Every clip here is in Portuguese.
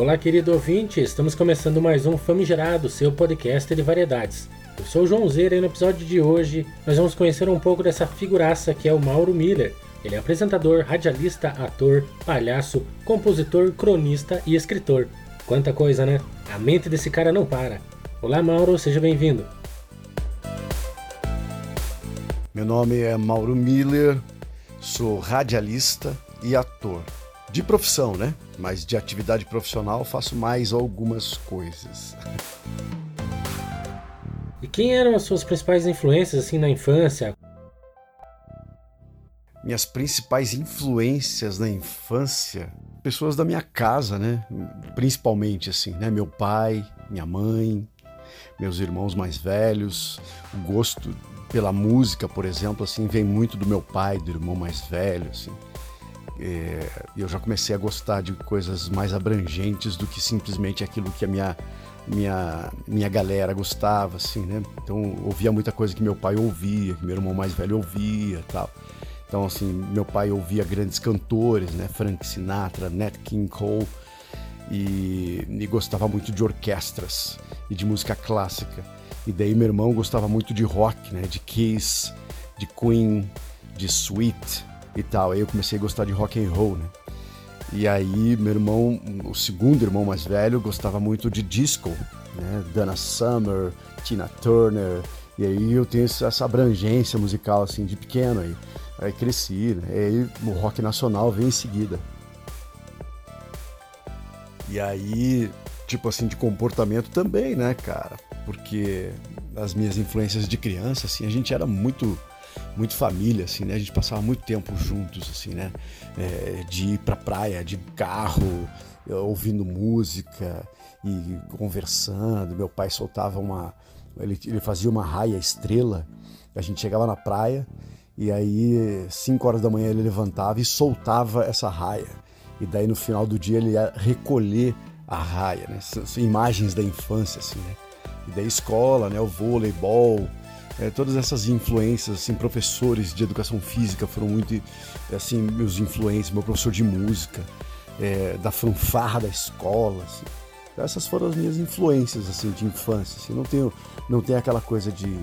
Olá, querido ouvinte, estamos começando mais um Famigerado, seu podcast de variedades. Eu sou o João Zeira e no episódio de hoje nós vamos conhecer um pouco dessa figuraça que é o Mauro Miller. Ele é apresentador, radialista, ator, palhaço, compositor, cronista e escritor. Quanta coisa, né? A mente desse cara não para. Olá, Mauro, seja bem-vindo. Meu nome é Mauro Miller, sou radialista e ator. De profissão, né? Mas de atividade profissional faço mais algumas coisas. E quem eram as suas principais influências assim na infância? Minhas principais influências na infância, pessoas da minha casa, né? Principalmente assim, né? Meu pai, minha mãe, meus irmãos mais velhos, o gosto pela música, por exemplo, assim, vem muito do meu pai, do irmão mais velho, assim. É, eu já comecei a gostar de coisas mais abrangentes do que simplesmente aquilo que a minha minha minha galera gostava, assim, né? Então ouvia muita coisa que meu pai ouvia, que meu irmão mais velho ouvia, tal. Então assim, meu pai ouvia grandes cantores, né? Frank Sinatra, Nat King Cole e, e gostava muito de orquestras e de música clássica. E daí meu irmão gostava muito de rock, né? De Kiss, de Queen, de Sweet e tal. Aí eu comecei a gostar de rock and roll, né? E aí meu irmão, o segundo irmão mais velho, gostava muito de disco, né? Dana Summer, Tina Turner. E aí eu tenho essa abrangência musical assim de pequeno aí. Aí cresci, né? E aí o rock nacional veio em seguida. E aí, tipo assim, de comportamento também, né, cara? porque as minhas influências de criança, assim, a gente era muito muito família, assim, né? A gente passava muito tempo juntos, assim, né? É, de ir pra praia de carro, ouvindo música e conversando. Meu pai soltava uma... Ele, ele fazia uma raia estrela. A gente chegava na praia e aí, 5 horas da manhã, ele levantava e soltava essa raia. E daí, no final do dia, ele ia recolher a raia, né? Imagens da infância, assim, né? e da escola, né, o voleibol, é, todas essas influências, assim, professores de educação física foram muito, assim, meus influências, meu professor de música, é, da fanfarra da escola, assim. Então, essas foram as minhas influências, assim, de infância, assim, não tenho, não tenho aquela coisa de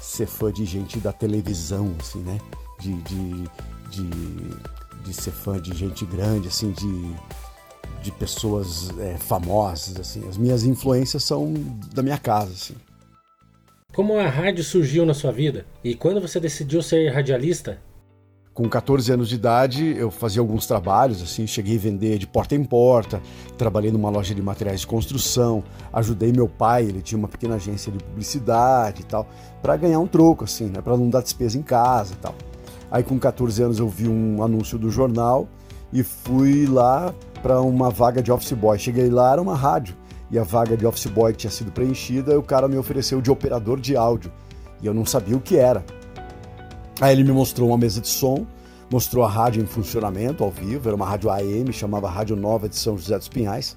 ser fã de gente da televisão, assim, né, de, de, de, de ser fã de gente grande, assim, de de pessoas é, famosas, assim. As minhas influências são da minha casa, assim. Como a rádio surgiu na sua vida? E quando você decidiu ser radialista? Com 14 anos de idade, eu fazia alguns trabalhos, assim, cheguei a vender de porta em porta, trabalhei numa loja de materiais de construção, ajudei meu pai, ele tinha uma pequena agência de publicidade e tal, para ganhar um troco, assim, né, para não dar despesa em casa e tal. Aí com 14 anos eu vi um anúncio do jornal e fui lá para uma vaga de office boy. Cheguei lá, era uma rádio, e a vaga de office boy tinha sido preenchida, e o cara me ofereceu de operador de áudio, e eu não sabia o que era. Aí ele me mostrou uma mesa de som, mostrou a rádio em funcionamento ao vivo, era uma rádio AM, chamava Rádio Nova de São José dos Pinhais.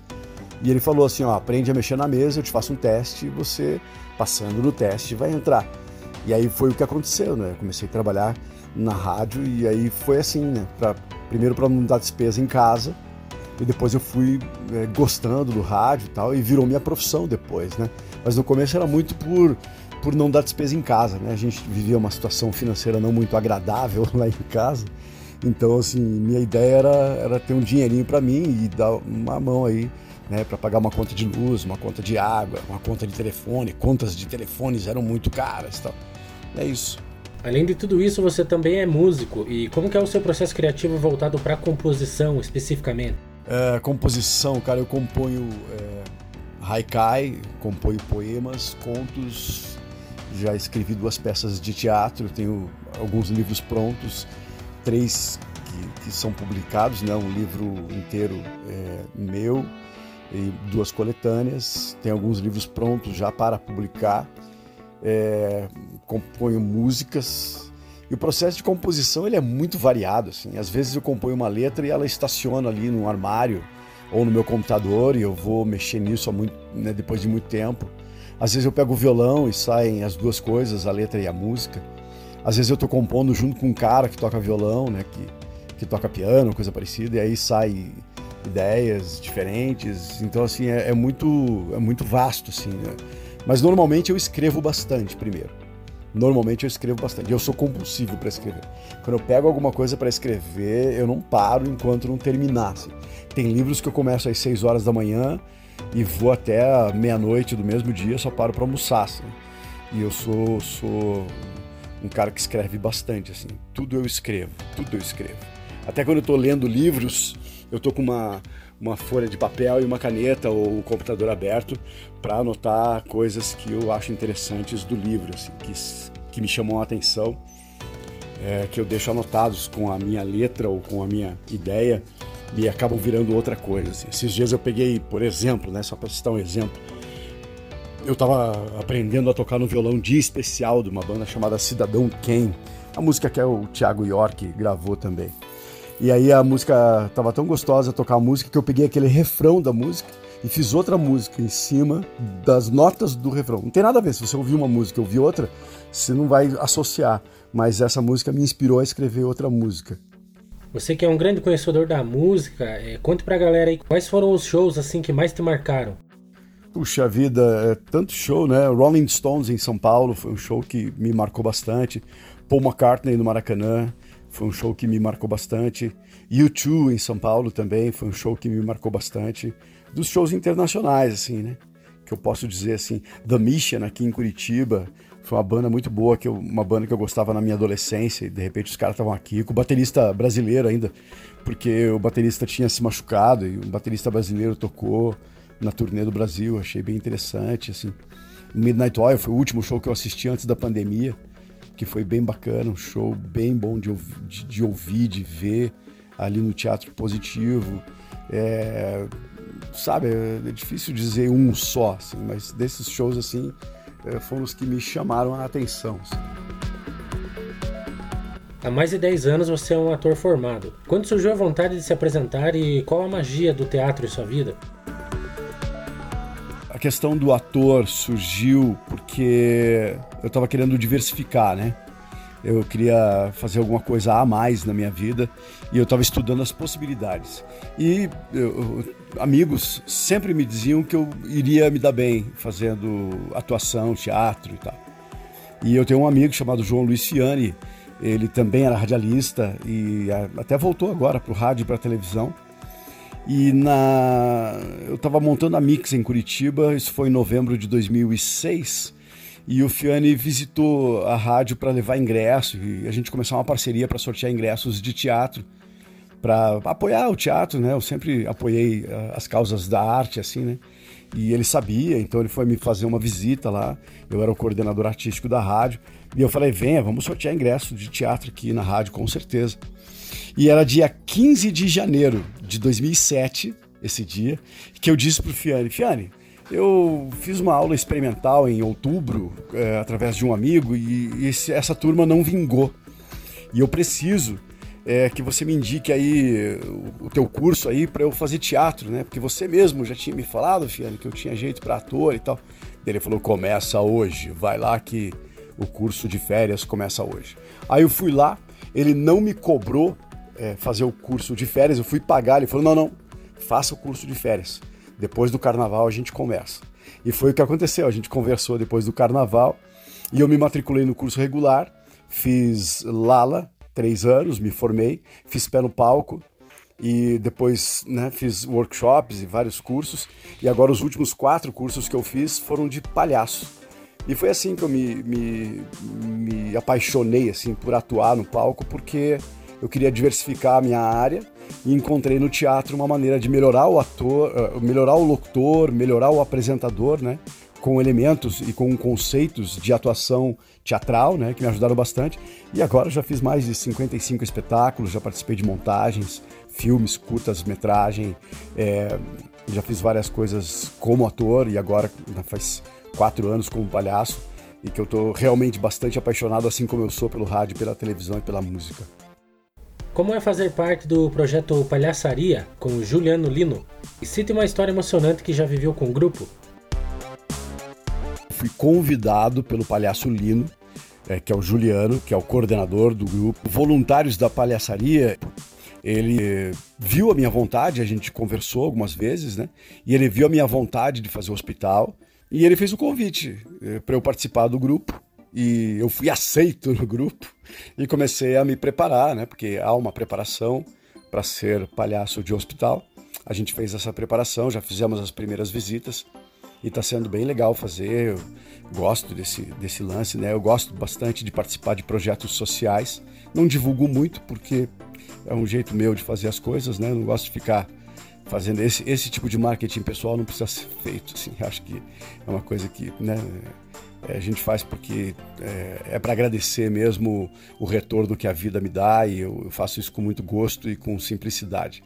E ele falou assim: ó, aprende a mexer na mesa, eu te faço um teste e você, passando no teste, vai entrar. E aí foi o que aconteceu, né? Eu comecei a trabalhar na rádio e aí foi assim, né? Pra, primeiro para não dar despesa em casa e depois eu fui é, gostando do rádio e tal, e virou minha profissão depois, né? Mas no começo era muito por, por não dar despesa em casa, né? A gente vivia uma situação financeira não muito agradável lá em casa, então, assim, minha ideia era, era ter um dinheirinho para mim e dar uma mão aí, né, para pagar uma conta de luz, uma conta de água, uma conta de telefone. Contas de telefones eram muito caras tal. É isso. Além de tudo isso, você também é músico. E como que é o seu processo criativo voltado para composição especificamente? É, composição, cara, eu componho é, haikai, componho poemas, contos, já escrevi duas peças de teatro, tenho alguns livros prontos, três que, que são publicados, né? um livro inteiro é, meu e duas coletâneas, tem alguns livros prontos já para publicar, é, componho músicas, e o processo de composição ele é muito variado. Assim. Às vezes eu componho uma letra e ela estaciona ali no armário ou no meu computador e eu vou mexer nisso muito, né, depois de muito tempo. Às vezes eu pego o violão e saem as duas coisas, a letra e a música. Às vezes eu estou compondo junto com um cara que toca violão, né, que, que toca piano, coisa parecida, e aí sai ideias diferentes. Então, assim, é, é muito, é muito vasto, assim. Né? Mas normalmente eu escrevo bastante primeiro. Normalmente eu escrevo bastante. Eu sou compulsivo para escrever. Quando eu pego alguma coisa para escrever, eu não paro enquanto não terminasse. Tem livros que eu começo às 6 horas da manhã e vou até meia-noite do mesmo dia, só paro para almoçar. Assim. E eu sou, sou um cara que escreve bastante, assim. Tudo eu escrevo, tudo eu escrevo. Até quando eu estou lendo livros, eu estou com uma, uma folha de papel e uma caneta ou o computador aberto para anotar coisas que eu acho interessantes do livro, assim, que, que me chamam a atenção, é, que eu deixo anotados com a minha letra ou com a minha ideia e acabam virando outra coisa. Assim. Esses dias eu peguei, por exemplo, né, só para citar um exemplo, eu estava aprendendo a tocar no violão dia especial de uma banda chamada Cidadão Ken, a música que é o Thiago York gravou também. E aí a música tava tão gostosa tocar a música que eu peguei aquele refrão da música e fiz outra música em cima das notas do refrão. Não tem nada a ver, se você ouvir uma música e ouvir outra, você não vai associar. Mas essa música me inspirou a escrever outra música. Você que é um grande conhecedor da música, é, conte pra galera aí quais foram os shows assim que mais te marcaram. Puxa vida, é tanto show, né? Rolling Stones em São Paulo foi um show que me marcou bastante. Paul McCartney no Maracanã, foi um show que me marcou bastante. U2 em São Paulo também foi um show que me marcou bastante. Dos shows internacionais, assim, né? Que eu posso dizer assim, The Mission aqui em Curitiba foi uma banda muito boa, que eu, uma banda que eu gostava na minha adolescência, e de repente os caras estavam aqui, com o baterista brasileiro ainda, porque o baterista tinha se machucado e o baterista brasileiro tocou na turnê do Brasil, achei bem interessante, assim. Midnight Oil foi o último show que eu assisti antes da pandemia que foi bem bacana, um show bem bom de, de, de ouvir, de ver ali no Teatro Positivo. É, sabe, é difícil dizer um só, assim, mas desses shows assim é, foram os que me chamaram a atenção. Assim. Há mais de 10 anos você é um ator formado. Quando surgiu a vontade de se apresentar e qual a magia do teatro em sua vida? Questão do ator surgiu porque eu estava querendo diversificar, né? Eu queria fazer alguma coisa a mais na minha vida e eu estava estudando as possibilidades. E eu, amigos sempre me diziam que eu iria me dar bem fazendo atuação, teatro e tal. E eu tenho um amigo chamado João Luiz Fiani, ele também era radialista e até voltou agora para o rádio e para a televisão. E na eu estava montando a Mix em Curitiba, isso foi em novembro de 2006, e o Fiani visitou a rádio para levar ingresso e a gente começou uma parceria para sortear ingressos de teatro para apoiar o teatro, né? Eu sempre apoiei uh, as causas da arte assim, né? E ele sabia, então ele foi me fazer uma visita lá. Eu era o coordenador artístico da rádio e eu falei: "Venha, vamos sortear ingresso de teatro aqui na rádio com certeza". E era dia 15 de janeiro de 2007, esse dia, que eu disse pro Fiane, Fiane, eu fiz uma aula experimental em outubro, é, através de um amigo, e, esse, essa turma não vingou. E eu preciso é, que você me indique aí o, o teu curso aí para eu fazer teatro, né? Porque você mesmo já tinha me falado, Fiane, que eu tinha jeito para ator e tal. Ele falou: começa hoje, vai lá que o curso de férias começa hoje. Aí eu fui lá, ele não me cobrou é, fazer o curso de férias, eu fui pagar, ele falou: não, não, faça o curso de férias. Depois do carnaval a gente começa. E foi o que aconteceu, a gente conversou depois do carnaval e eu me matriculei no curso regular, fiz Lala, três anos, me formei, fiz pé no palco e depois né, fiz workshops e vários cursos. E agora os últimos quatro cursos que eu fiz foram de palhaço. E foi assim que eu me, me, me apaixonei assim por atuar no palco, porque eu queria diversificar a minha área e encontrei no teatro uma maneira de melhorar o ator, eh, melhorar o locutor, melhorar o apresentador, né? Com elementos e com conceitos de atuação teatral, né? Que me ajudaram bastante. E agora já fiz mais de 55 espetáculos, já participei de montagens, filmes, curtas-metragem, é, já fiz várias coisas como ator e agora faz quatro anos como palhaço e que eu estou realmente bastante apaixonado, assim como eu sou pelo rádio, pela televisão e pela música. Como é fazer parte do projeto Palhaçaria com Juliano Lino? E cite uma história emocionante que já viveu com o grupo. Fui convidado pelo Palhaço Lino, é, que é o Juliano, que é o coordenador do grupo. Voluntários da Palhaçaria ele viu a minha vontade, a gente conversou algumas vezes, né? E ele viu a minha vontade de fazer o hospital e ele fez o convite eh, para eu participar do grupo. E eu fui aceito no grupo e comecei a me preparar, né? Porque há uma preparação para ser palhaço de hospital. A gente fez essa preparação, já fizemos as primeiras visitas e está sendo bem legal fazer. Eu gosto desse, desse lance, né? Eu gosto bastante de participar de projetos sociais. Não divulgo muito porque é um jeito meu de fazer as coisas, né? Eu não gosto de ficar fazendo esse, esse tipo de marketing pessoal não precisa ser feito, assim. Acho que é uma coisa que, né? É, a gente faz porque é, é para agradecer mesmo o retorno que a vida me dá e eu faço isso com muito gosto e com simplicidade.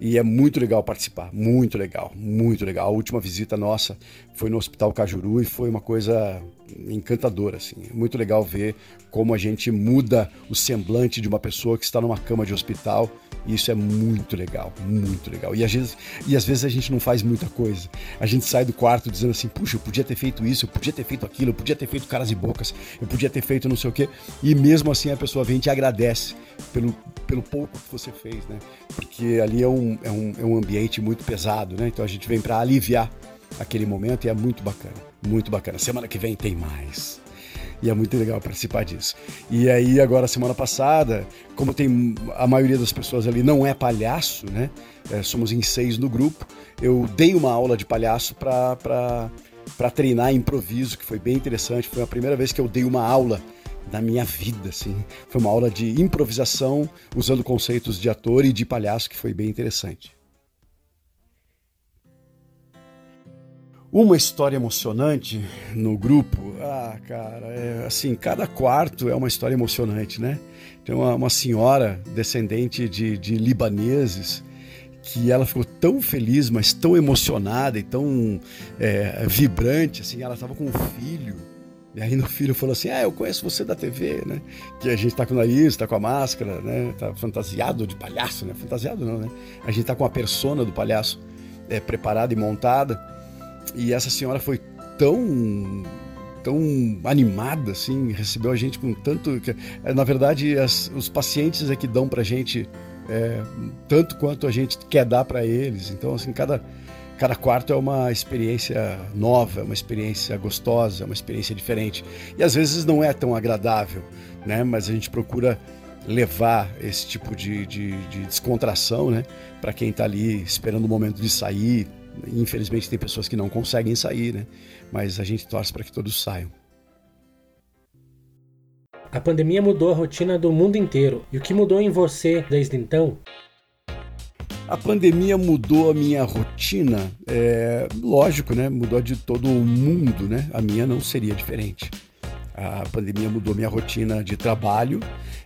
E é muito legal participar, muito legal, muito legal. A última visita nossa foi no Hospital Cajuru e foi uma coisa encantadora, assim. Muito legal ver como a gente muda o semblante de uma pessoa que está numa cama de hospital. E isso é muito legal, muito legal. E às, vezes, e às vezes a gente não faz muita coisa. A gente sai do quarto dizendo assim: puxa, eu podia ter feito isso, eu podia ter feito aquilo, eu podia ter feito caras e bocas, eu podia ter feito não sei o quê. E mesmo assim a pessoa vem e te agradece pelo, pelo pouco que você fez, né? Porque ali é um, é um, é um ambiente muito pesado, né? Então a gente vem para aliviar aquele momento e é muito bacana, muito bacana. Semana que vem tem mais. E é muito legal participar disso. E aí, agora, semana passada, como tem a maioria das pessoas ali não é palhaço, né? É, somos em seis no grupo, eu dei uma aula de palhaço para treinar improviso, que foi bem interessante. Foi a primeira vez que eu dei uma aula na minha vida, assim. Foi uma aula de improvisação usando conceitos de ator e de palhaço que foi bem interessante. Uma história emocionante no grupo, ah, cara, é, assim, cada quarto é uma história emocionante, né? Tem uma, uma senhora descendente de, de libaneses que ela ficou tão feliz, mas tão emocionada e tão é, vibrante, assim, ela estava com um filho, e aí no filho falou assim, ah, eu conheço você da TV, né? Que a gente tá com o nariz, tá com a máscara, né? Tá fantasiado de palhaço, né? Fantasiado não, né? A gente tá com a persona do palhaço é, preparada e montada. E essa senhora foi tão tão animada assim, recebeu a gente com tanto que, é, na verdade as, os pacientes é que dão pra gente é, tanto quanto a gente quer dar para eles. Então assim, cada cada quarto é uma experiência nova, é uma experiência gostosa, é uma experiência diferente. E às vezes não é tão agradável, né? Mas a gente procura levar esse tipo de, de, de descontração, né? Para quem está ali esperando o momento de sair, Infelizmente tem pessoas que não conseguem sair, né? Mas a gente torce para que todos saiam. A pandemia mudou a rotina do mundo inteiro. E o que mudou em você desde então? A pandemia mudou a minha rotina, é, lógico, né? Mudou de todo o mundo, né? A minha não seria diferente. A pandemia mudou minha rotina de trabalho.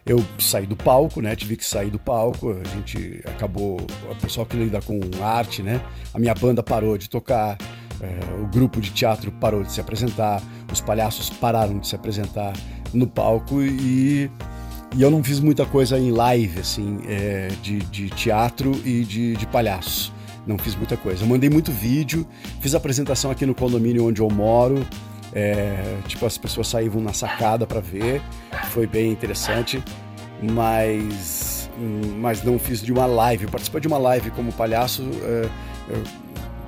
Eu saí do palco, né? Tive que sair do palco. A gente acabou, o pessoal que lida com arte, né? A minha banda parou de tocar. É, o grupo de teatro parou de se apresentar, os palhaços pararam de se apresentar no palco e, e eu não fiz muita coisa em live, assim, é, de, de, teatro e de, de palhaço. Não fiz muita coisa. Eu mandei muito vídeo, fiz apresentação aqui no condomínio onde eu moro, é, tipo, as pessoas saíam na sacada para ver, foi bem interessante, mas, mas não fiz de uma live. Eu participei de uma live como palhaço, é,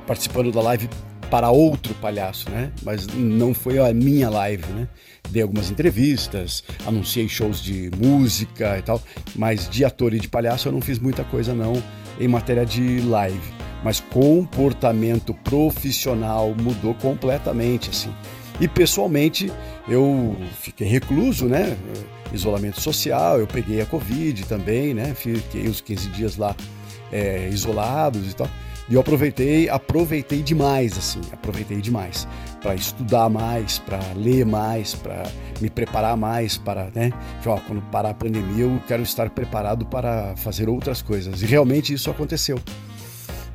participando da live para outro palhaço, né? Mas não foi a minha live, né? Dei algumas entrevistas, anunciei shows de música e tal, mas de ator e de palhaço eu não fiz muita coisa não em matéria de live. Mas comportamento profissional mudou completamente, assim. E pessoalmente eu fiquei recluso, né? Isolamento social, eu peguei a Covid também, né? Fiquei uns 15 dias lá é, isolados e tal. E eu aproveitei, aproveitei demais, assim, aproveitei demais para estudar mais, para ler mais, para me preparar mais para, né? Ó, quando parar a pandemia, eu quero estar preparado para fazer outras coisas. E realmente isso aconteceu.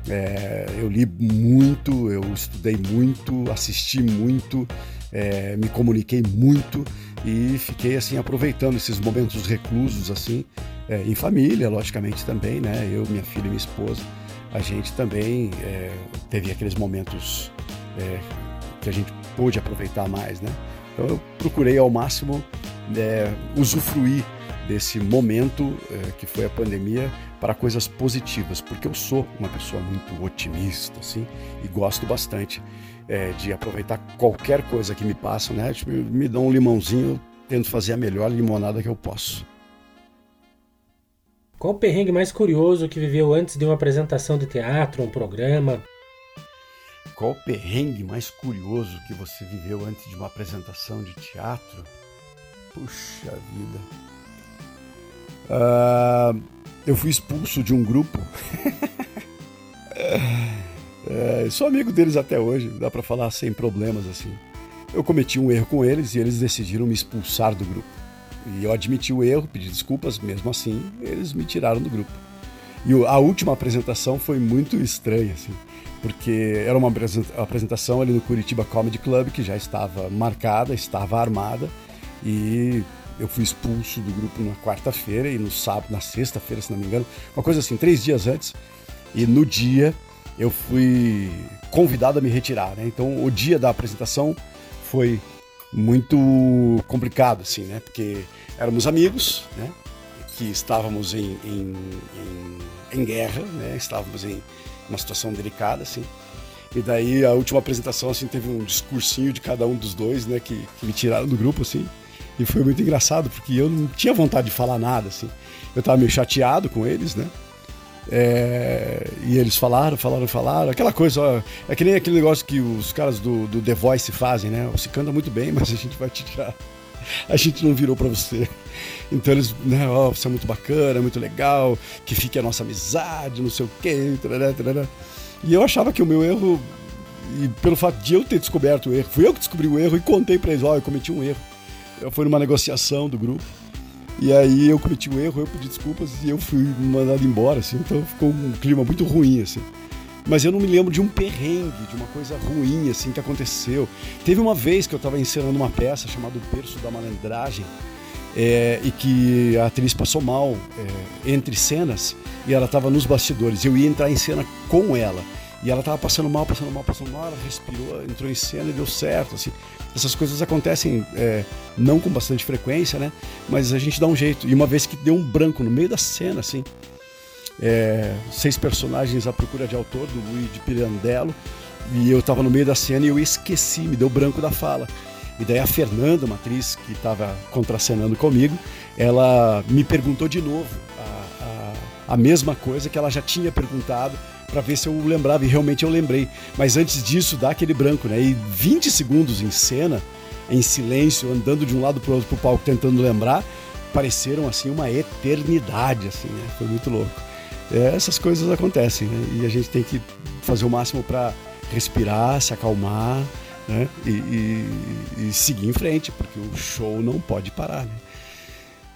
É, eu li muito, eu estudei muito, assisti muito, é, me comuniquei muito e fiquei assim aproveitando esses momentos reclusos assim, é, em família, logicamente também, né? Eu, minha filha e minha esposa, a gente também é, teve aqueles momentos é, que a gente pôde aproveitar mais, né? Então eu procurei ao máximo é, usufruir desse momento é, que foi a pandemia para coisas positivas, porque eu sou uma pessoa muito otimista, assim, e gosto bastante é, de aproveitar qualquer coisa que me passa, né? Tipo, me dão um limãozinho, eu tento fazer a melhor limonada que eu posso. Qual o perrengue mais curioso que viveu antes de uma apresentação de teatro, um programa? Qual o perrengue mais curioso que você viveu antes de uma apresentação de teatro? Puxa vida. Uh, eu fui expulso de um grupo. é, sou amigo deles até hoje, dá para falar sem problemas assim. Eu cometi um erro com eles e eles decidiram me expulsar do grupo. E eu admiti o erro, pedi desculpas, mesmo assim, eles me tiraram do grupo. E a última apresentação foi muito estranha, assim, porque era uma apresentação ali no Curitiba Comedy Club que já estava marcada, estava armada, e eu fui expulso do grupo na quarta-feira e no sábado, na sexta-feira, se não me engano, uma coisa assim, três dias antes. E no dia eu fui convidado a me retirar, né? Então o dia da apresentação foi muito complicado, assim, né? Porque éramos amigos, né? Que estávamos em, em, em, em guerra, né? Estávamos em uma situação delicada, assim. E daí a última apresentação, assim, teve um discursinho de cada um dos dois, né? Que, que me tiraram do grupo, assim. E foi muito engraçado, porque eu não tinha vontade de falar nada, assim. Eu tava meio chateado com eles, né? É, e eles falaram, falaram, falaram. Aquela coisa, ó, é que nem aquele negócio que os caras do, do The Voice fazem, né? Você canta muito bem, mas a gente vai te tirar. A gente não virou para você. Então eles, né, ó, você é muito bacana, muito legal, que fique a nossa amizade, não sei o quê. Tarará, tarará. E eu achava que o meu erro, e pelo fato de eu ter descoberto o erro, fui eu que descobri o erro e contei para eles: ó, eu cometi um erro eu fui numa negociação do grupo. E aí eu cometi um erro, eu pedi desculpas e eu fui mandado embora, assim. Então ficou um clima muito ruim, assim. Mas eu não me lembro de um perrengue, de uma coisa ruim, assim, que aconteceu. Teve uma vez que eu estava encenando uma peça chamada O Berço da Malandragem, é, e que a atriz passou mal é, entre cenas e ela estava nos bastidores. Eu ia entrar em cena com ela. E ela estava passando mal, passando mal, passando mal, ela respirou, entrou em cena e deu certo, assim. Essas coisas acontecem é, não com bastante frequência, né? Mas a gente dá um jeito. E uma vez que deu um branco no meio da cena, assim, é, seis personagens à procura de autor, do Luigi Pirandello, e eu estava no meio da cena e eu esqueci, me deu branco da fala. E daí a Fernanda, uma atriz que estava contracenando comigo, ela me perguntou de novo a, a, a mesma coisa que ela já tinha perguntado para ver se eu lembrava, e realmente eu lembrei. Mas antes disso, dá aquele branco, né? E 20 segundos em cena, em silêncio, andando de um lado para outro pro palco tentando lembrar, pareceram assim uma eternidade, assim, né? Foi muito louco. É, essas coisas acontecem, né? E a gente tem que fazer o máximo para respirar, se acalmar, né? E, e, e, seguir em frente, porque o show não pode parar, né?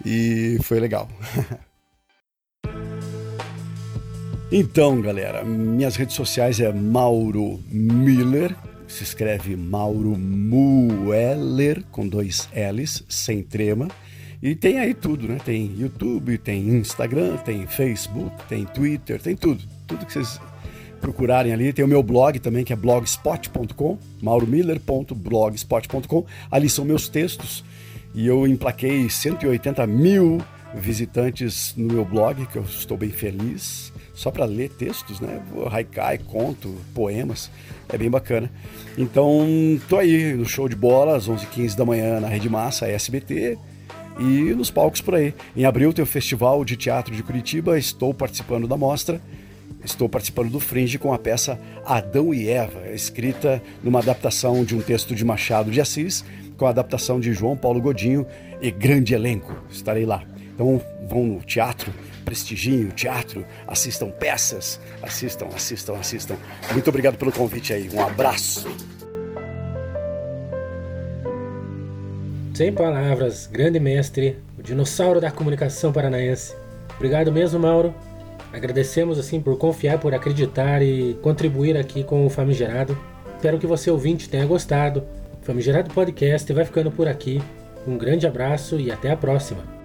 E foi legal. Então, galera, minhas redes sociais é Mauro Miller, se escreve Mauro Mueller com dois L's, sem trema. E tem aí tudo, né? Tem YouTube, tem Instagram, tem Facebook, tem Twitter, tem tudo. Tudo que vocês procurarem ali. Tem o meu blog também, que é blogspot.com, mauromiller.blogspot.com. Ali são meus textos. E eu emplaquei 180 mil visitantes no meu blog, que eu estou bem feliz só para ler textos, né? Haikai, conto, poemas, é bem bacana. Então, tô aí no show de bola às 11h15 da manhã na Rede Massa, SBT, e nos palcos por aí. Em abril tem o Festival de Teatro de Curitiba, estou participando da mostra. Estou participando do Fringe com a peça Adão e Eva, escrita numa adaptação de um texto de Machado de Assis, com a adaptação de João Paulo Godinho e grande elenco. Estarei lá. Então vão no teatro, prestigiem o teatro, assistam peças, assistam, assistam, assistam. Muito obrigado pelo convite aí, um abraço. Sem palavras, grande mestre, o dinossauro da comunicação paranaense. Obrigado mesmo, Mauro. Agradecemos assim por confiar, por acreditar e contribuir aqui com o Famigerado. Espero que você ouvinte tenha gostado. Famigerado Podcast vai ficando por aqui. Um grande abraço e até a próxima.